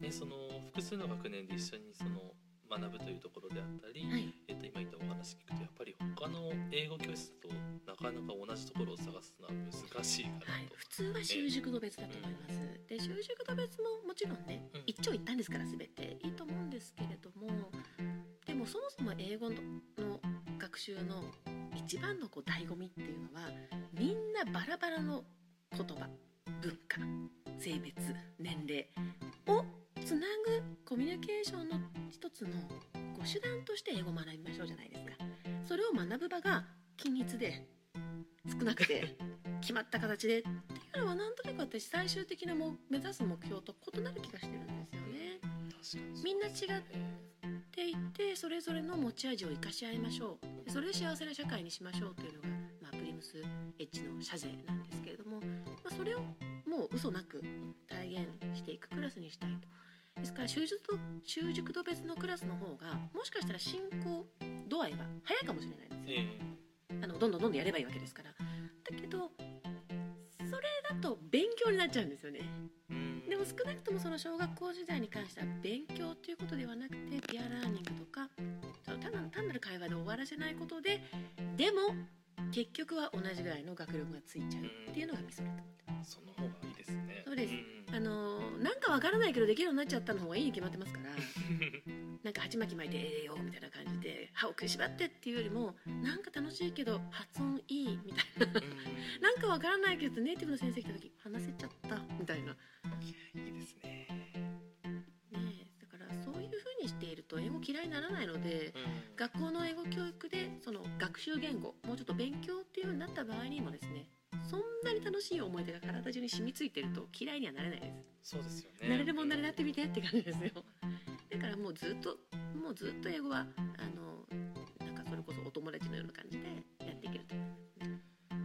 ね、その複数の学年で一緒にその学ぶというところであったり、はいえっと今言ったお話聞くとやっぱり他の英語教室だとなかなか同じところを探すのは難しいかなと、はい、普通は習熟度別だと思います。で習熟度別ももちろんねうん一長一短ですから全ていいと思うんですけれどもでもそもそも英語のの学習の一番のこう醍醐味っていうのはみんなバラバラの言葉文化性別年齢をつなぐコミュニケーションの一つのこう手段として英語を学びましょうじゃないですか。それを学ぶ場が均一で少なくて決まった形でっていうのはなんとなく私最終的なも目指す目標と異なる気がしてるんですよね。みんな違っていってそれぞれの持ち味を生かし合いましょうそれで幸せな社会にしましょうというのが、まあ、プリムスエッジの社税なんですけれども、まあ、それをもう嘘なく体現していくクラスにしたいと。ですから習熟度習熟度別のクラスの方がもしかしたら進行度合いは早いかもしれないんです。よ。え。あのどんどんどんどんやればいいわけですから。だけどそれだと勉強になっちゃうんですよね。えうん。でも少なくともその小学校時代に関しては勉強ということではなくてピアラーニングとか単なる単なる会話で終わらせないことででも結局は同じぐらいの学力がついちゃうっていうのがミソだと思ってまその方がいいですね。そうです。ん。すあのーなんかわからないけどできるようになっちゃったの方がいいに決まってますから。なんか鉢巻き巻いてええよみたいな感じで歯を食いしばってっていうよりもなんか楽しいけど発音いいみたいな。うんなんかわからないけどネイティブの先生来た時話せちゃったみたいな、ねいいですね。え、だからそういう風にしていると英語嫌いにならないのでうん。学校の英語教育でその学習言語もうちょっと勉強っていうようになった場合にもですねそんなに楽しい思い出が体中に染みついてると嫌いにはなれないです。そうですよね。慣れるもんなれなってみてって感じですよ。だからもうずっともうずっと英語はあのなんかそれこそお友達のような感じでやっていけると。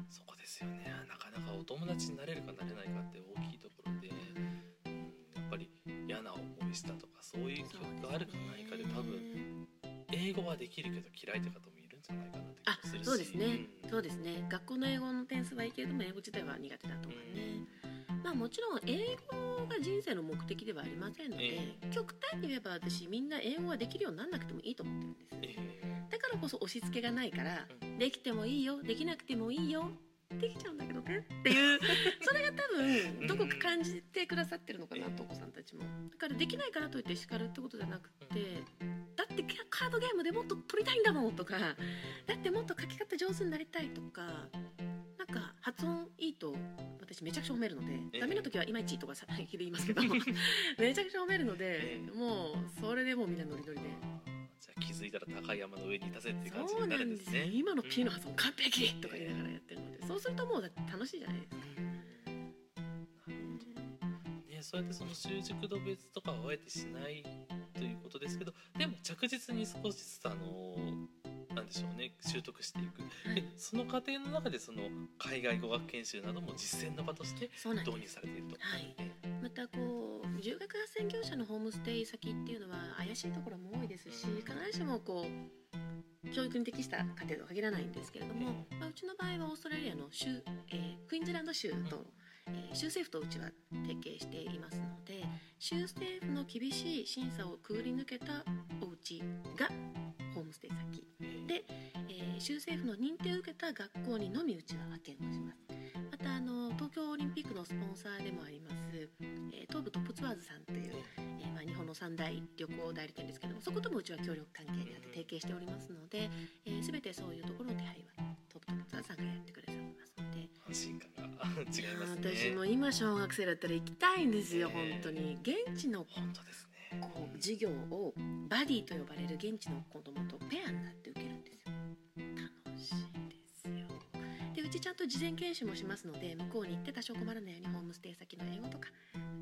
そこですよね。なかなかお友達になれるかなれないかって大きいところで、うん、やっぱり嫌な思いしたとかそういう記憶があるかないかで多分英語はできるけど嫌いって方もいるんじゃないかなってす。るしそうですね、うん。そうですね。学校の英語の点数はいいけれども英語自体は苦手だとかね、まあもちろん英語が人生の目的ではありませんので、え極端に言えば私みんな英語ができるようにならなくてもいいと思ってるんです。えだからこそ押し付けがないから、うできてもいいよできなくてもいいよできちゃうんだけどねっていう それが多分どこか感じてくださってるのかなとお子さんたちも。だからできないからといって叱るってことじゃなくてだってカードゲームでもっと取りたいんだもんとかだってもっと書き方上手になりたいとかなんか発音いいと私めちゃくちゃ褒めるので、ええ。ダメな時はいまいちとかさ平気で言いますけど めちゃくちゃ褒めるので、ええ。もうそれでもうみんなノリノリで。じゃあ気づいたら高い山の上にいたぜっていう感じになるんですすね今の P の発音完璧とか言いながらやってるのでそうするともうだって楽しいじゃないですか。ね、そうやってその習熟度別とかはあえてしないということですけどでも着実に少しずつあのなんでしょうね習得していく、はい。でその過程の中でその海外語学研修なども実践の場として導入されていると。はい。またこう留学斡旋業者のホームステイ先っていうのは怪しいところも多いですし必ずしもこう教育に適した家庭とは限らないんですけれども、まあ、うちの場合はオーストラリアの州、えークイーンズランド州と、えー州政府とうちは提携していますので州政府の厳しい審査をくぐり抜けたお家がホームステイ先。で、えー州政府の認定を受けた学校にのみうちは派遣をします。またあの東京オリンピックのスポンサーでもあります、えー東武トップツアーズさんという、えーまあ、日本の三大旅行代理店ですけどもそこともうちは協力関係にあって提携しておりますので、えー、全てそういうところの手配はトップトップツアーズさんがやってくれ安心感が違いますね。私も今小学生だったら行きたいんですよ、ね本当に。現地の本当ですね。こう授業をバディと呼ばれる現地の子供とペアになって受けるんですよ。楽しいですよ。でうちちゃんと事前研修もしますので向こうに行って多少困らないようにホームステイ先の英語とか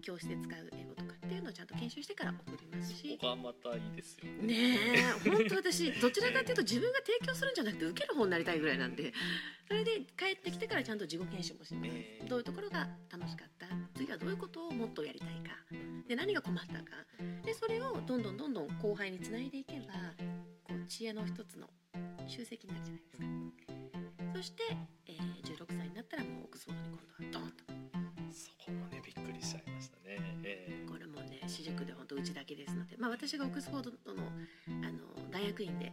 教室で使う英語とかっていうのをちゃんと研修してから送りますし。ここはまたいいですよね。ねえ本当私どちらかというと自分が提供するんじゃなくて受ける方になりたいぐらいなんで。それで帰ってきてからちゃんと自己研修もします、ええ。どういうところが楽しかった？次はどういうことをもっとやりたいか？で何が困ったか？でそれをどんどんどんどん後輩につないでいけばこう知恵の一つの集積になるじゃないですか。そして、えー16歳になったらもうオックスフォードに今度はドーンとちだけですので、まあ、私がオックスフォードのあの大学院で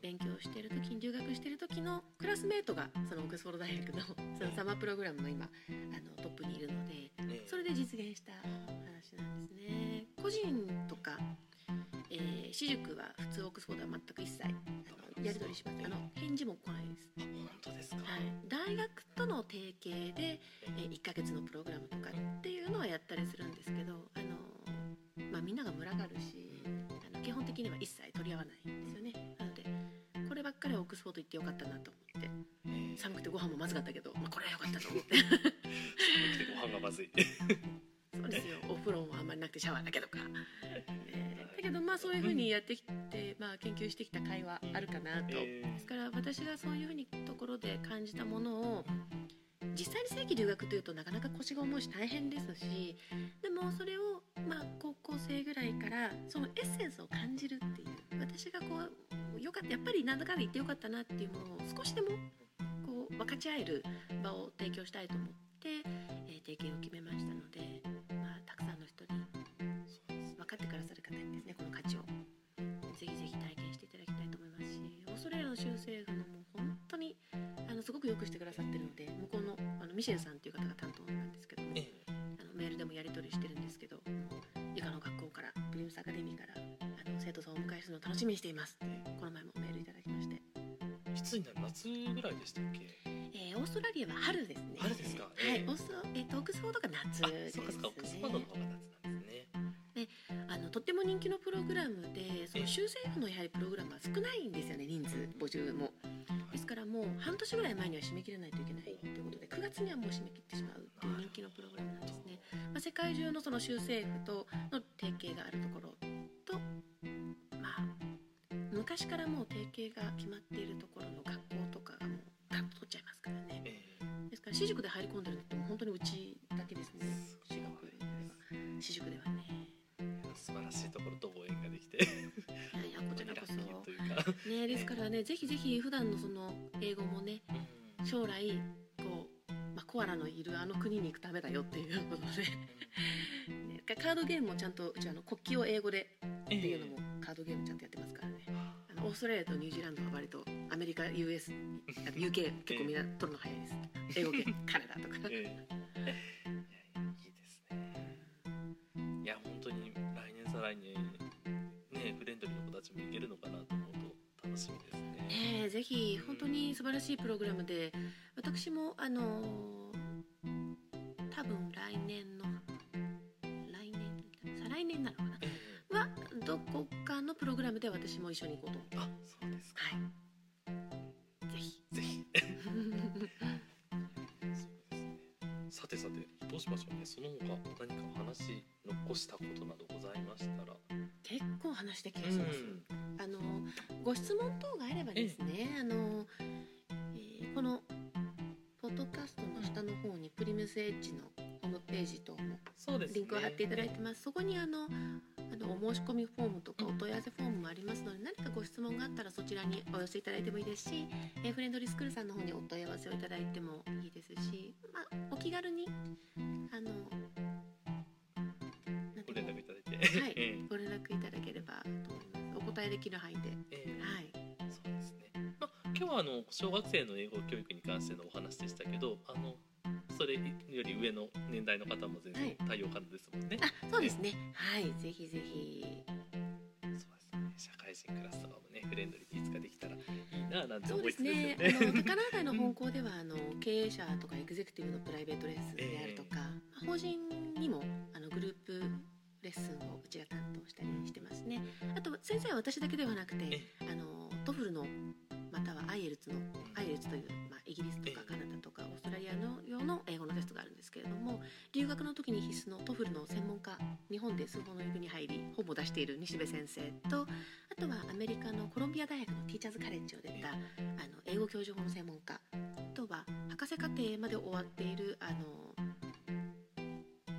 勉強してる時に留学してる時のクラスメートがそのオックスフォード大学のそのサマープログラムの今あのトップにいるのでそれで実現した話なんですね。個人とか、えー私塾は普通オックスフォードは全く一切あのやり取りしますあの返事も来ないです。あ本当ですか、はい、大学との提携で、えー1ヶ月のプログラムとかっていうのはやったりするんですけど、あのまあ、みんなが群がるしあの基本的には一切取り合わないんですよね。なのでこればっかりはオックスフォード行ってよかったなと思ってええ寒くてご飯もまずかったけど、まあ、これはよかったと思って。寒くてご飯がまずい。そうですよ。お風呂もあんまりなくてシャワーだけとか、えー。だけどまあそういうふうにやってきて、まあ、研究してきた甲斐はあるかなと。ええですから私がそういうふうにところで感じたものを実際に正規留学というとなかなか腰が重いし大変ですしでもそれをまあ高校生ぐらいからそのエッセンスを感じるっていう。私がこうよかったやっぱりなんだかんだ言ってよかったなっていうものを少しでもこう分かち合える場を提供したいと思って、えー提携を決めましたので、まあ、たくさんの人に分かってくださる方にですねこの価値をぜひぜひ体験していただきたいと思いますしオーストラリアの州政府のもう本当にあのすごくよくしてくださってるので向こうのあのミシェルさんっていう方が担当なんですお迎えするのを楽しみにしていますってこの前もメールいただきまして、いつになる？夏ぐらいでしたっけ？えーオーストラリアは春ですね。春ですか？はい、ええオーストえーとオックスフォードが夏あですね。そうかそうかオックスフォードの方が夏なんですね。あのとっても人気のプログラムでその州政府のやはりプログラムは少ないんですよね人数募集も。ですからもう半年ぐらい前には締め切らないといけないということで9月にはもう締め切ってしまうという人気のプログラムなんですね、まあ、世界中のその州政府と昔からもう提携が決まっているところの学校とかがもうガッと取っちゃいますからね。えですから私塾で入り込んでるのってもう本当にうちだけですね。私学では。私塾ではね。え素晴らしいところとご縁ができて。いやいやこちらこそ。ねですからねぜひぜひ普段のその英語もねうん。将来こう、まあ、コアラのいるあの国に行くためだよっていうことで、ね、カードゲームもちゃんとうちあの国旗を英語でっていうのもカードゲームちゃんとやってますオーストラリアとニュージーランドは割とアメリカ US あと UK 結構みんな取るの早いです。英語系 カナダとか。ええ。いやいやいいですね。いや本当に来年再来年ねフレンドリーの子たちもいけるのかなと思うと楽しみですね。ねえぜひ本当に素晴らしいプログラムで私もあのーこかのプログラムで私も一緒に行こうと。あそうですか。はい。ぜひ。ぜひ。さてさてどうしましょうね。その他何かお話し残したことなどございましたら。結構話した気がします、あのご質問等があればですね、あの、えーこのポッドキャストの下の方にプリムスエッジのホームページ等もそうですね。リンクを貼っていただいてます。そこにあのお申し込みフォームとかお問い合わせフォームもありますので、何かご質問があったらそちらにお寄せいただいてもいいですし、えーフレンドリースクールさんの方にお問い合わせをいただいてもいいですし、まあお気軽にあの？ご連絡いただいてはい ええご連絡いただければと思います。お答えできる範囲で、ええはい。そうですね。まあ、今日はあの小学生の英語教育に関してのお話でしたけど、あのそれより上の年代の方も全然対応可能ですもんね。あ、そうですね。はい、ぜひぜひ。そうですね。社会配信クラスとかもねフレンドリーにいつかできたらいいななんてそうで思いつつすね。ですよね。あの 高輪台の本校ではあの経営者とかエグゼクティブのプライベートレッスンであるとか、法人にもあのグループレッスンをうちが担当したりしてますね。あと先生は私だけではなくてえ、あの TOEFL のまたは IELTS のの TOEFL の専門家、日本で数本の指に入り本も出している西部先生と、あとはアメリカのコロンビア大学のティーチャーズカレッジを出たあの英語教授法の専門家あとは博士課程まで終わっているあの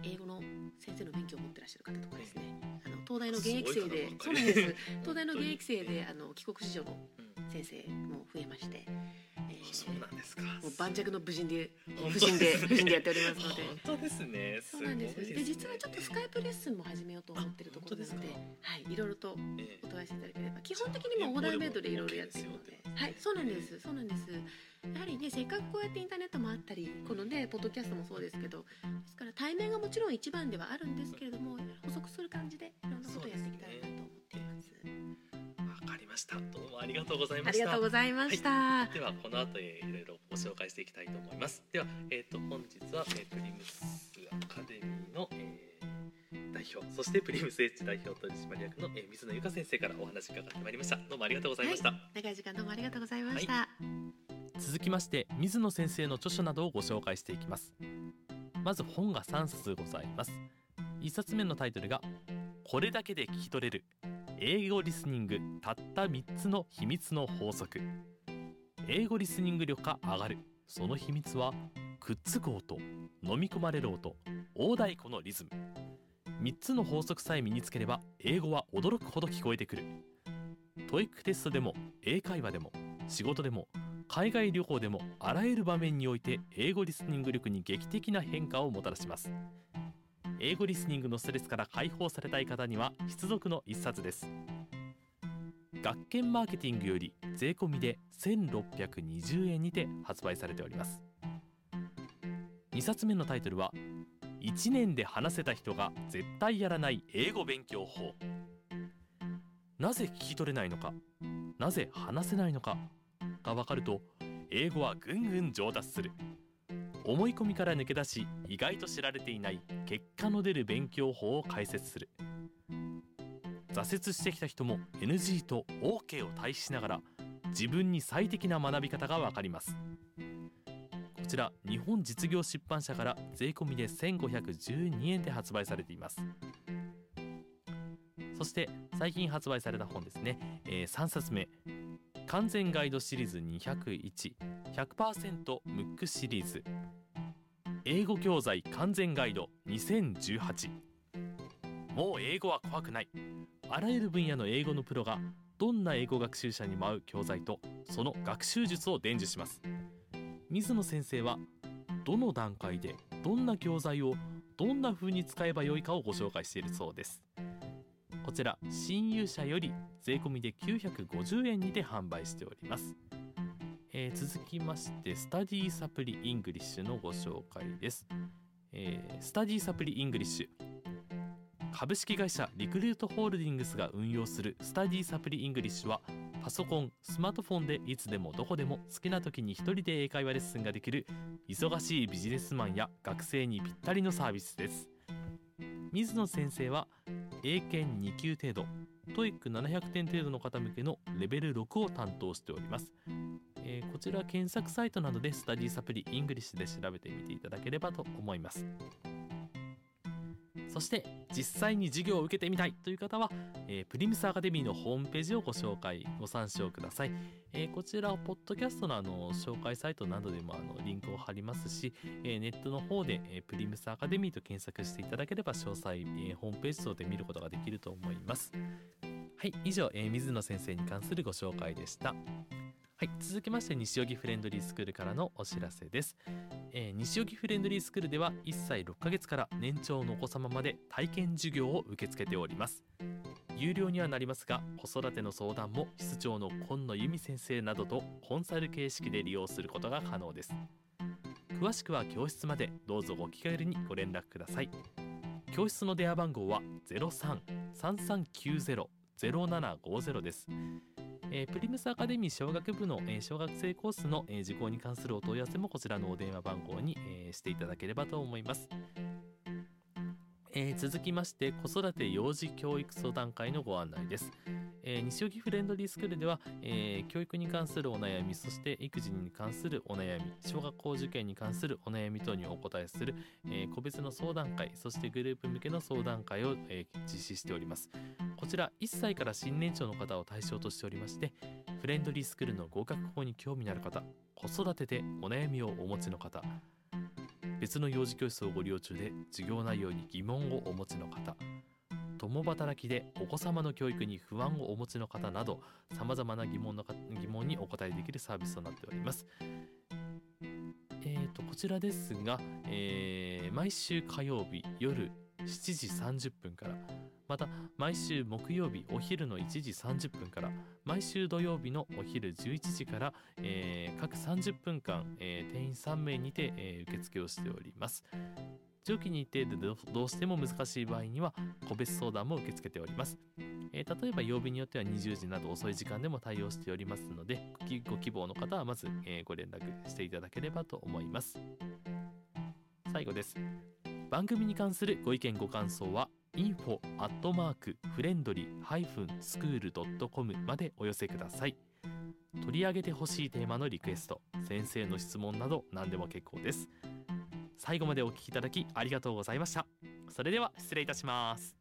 英語の先生の免許を持ってらっしゃる方とかですね。あの東大の現役生でそうなんです。東大の現役生であの帰国子女のうん先生も増えまして、そうなんですか。もう盤石の無人で本不審で当ですね不審でやっておりますので。本当ですね。すそうごないんです。で実はちょっとスカイプレッスンも始めようと思ってるところなのではい、いろいろとえお問い合わせいただければ基本的にもオーダーメイドでいろいろやってるので、はい、そうなんです、そうなんです。やはりね、せっかくこうやってインターネットもあったり、このね、ポッドキャストもそうですけど、ですから対面がもちろん一番ではあるんですけれども、補足する感じでいろんなことをやっていきたいました。どうもありがとうございあました。りがとうございました。ではこの後えーいろいろご紹介していきたいと思います。ではえっ、と本日は、えープリムスアカデミーの、えー代表そしてプリムスエッジ代表取締役の、えー水野由香先生からお話伺ってまいりました。どうもありがとうございました。長い時間どうもありがとうございました。続きまして水野先生の著書などをご紹介していきますまず本が3冊ございます1冊目のタイトルがこれだけで聞き取れる英語リスニングたった3つの秘密の法則。英語リスニング力が上がる。その秘密はくっつく音飲み込まれる音大太鼓のリズム。3つの法則さえ身につければ英語は驚くほど聞こえてくる。TOEIC テストでも英会話でも仕事でも海外旅行でもあらゆる場面において英語リスニング力に劇的な変化をもたらします。英語リスニングのストレスから解放されたい方には必読の一冊です。学研マーケティングより税込みで1620円にて発売されております。2冊目のタイトルは1年で話せた人が絶対やらない英語勉強法。なぜ聞き取れないのかなぜ話せないのかが分かると英語はぐんぐん上達する。思い込みから抜け出し意外と知られていない結果の出る勉強法を解説する。挫折してきた人も NG と OK を対比しながら自分に最適な学び方がわかります。こちら日本実業出版社から税込みで1512円で発売されています。そして最近発売された本ですね、え3冊目。完全ガイドシリーズ201100%ムックシリーズ。英語教材完全ガイド2018もう英語は怖くない。あらゆる分野の英語のプロがどんな英語学習者にも合う教材とその学習術を伝授します。水野先生はどの段階でどんな教材をどんな風に使えばよいかをご紹介しているそうです。こちら新勇者より税込みで950円にて販売しております、えー続きましてスタディサプリ ENGLISH のご紹介です、えースタディサプリ ENGLISH。株式会社リクルートホールディングスが運用するスタディサプリ ENGLISH はパソコン、スマートフォンでいつでもどこでも好きな時に一人で英会話レッスンができる忙しいビジネスマンや学生にぴったりのサービスです。水野先生は英検2級程度 TOEIC700 点程度の方向けのレベル6を担当しております、えーこちら検索サイトなどでスタディサプリ ENGLISH で調べてみていただければと思います。そして実際に授業を受けてみたいという方は、えープリムスアカデミーのホームページをご紹介ご参照ください、えーこちらポッドキャストのあの紹介サイトなどでもあのリンクを貼りますし、えーネットの方で、えープリムスアカデミーと検索していただければ詳細、えーホームページ等で見ることができると思います。はい以上、えー水野先生に関するご紹介でした。はい、続きまして西荻フレンドリースクールからのお知らせです、えー西荻フレンドリースクールでは1歳6ヶ月から年長のお子様まで体験授業を受け付けております。有料にはなりますが子育ての相談も室長の今野由美先生などとコンサル形式で利用することが可能です。詳しくは教室までどうぞご気軽にご連絡ください。教室の電話番号は0750です。えープリムスアカデミー小学部の、えー小学生コースの、えー受講に関するお問い合わせもこちらのお電話番号に、えーしていただければと思います。えー続きまして子育て幼児教育相談会のご案内です。えー西荻フレンドリースクールでは、えー教育に関するお悩みそして育児に関するお悩み小学校受験に関するお悩み等にお答えする、えー個別の相談会そしてグループ向けの相談会を、えー実施しておりますこちら1歳から新年長の方を対象としておりましてフレンドリースクールの合格法に興味のある方子育てでお悩みをお持ちの方別の幼児教室をご利用中で授業内容に疑問をお持ちの方共働きでお子様の教育に不安をお持ちの方などさまざまな疑問の疑問にお答えできるサービスとなっております。えー、とこちらですが、えー毎週火曜日夜7時30また毎週木曜日お昼の1時30分から毎週土曜日のお昼11時から、えー各30分間、えー定員3名にて、えー受付をしております。長期日程でどどうしても難しい場合には個別相談も受け付けております。えー例えば曜日によっては20時など遅い時間でも対応しておりますのでご希ご希望の方はまず、えーご連絡していただければと思います。最後です。番組に関するご意見ご感想は info アットマークフレンドリースクール .com までお寄せください。取り上げてほしいテーマのリクエスト、先生の質問など何でも結構です。最後までお聞きいただきありがとうございました。それでは失礼いたします。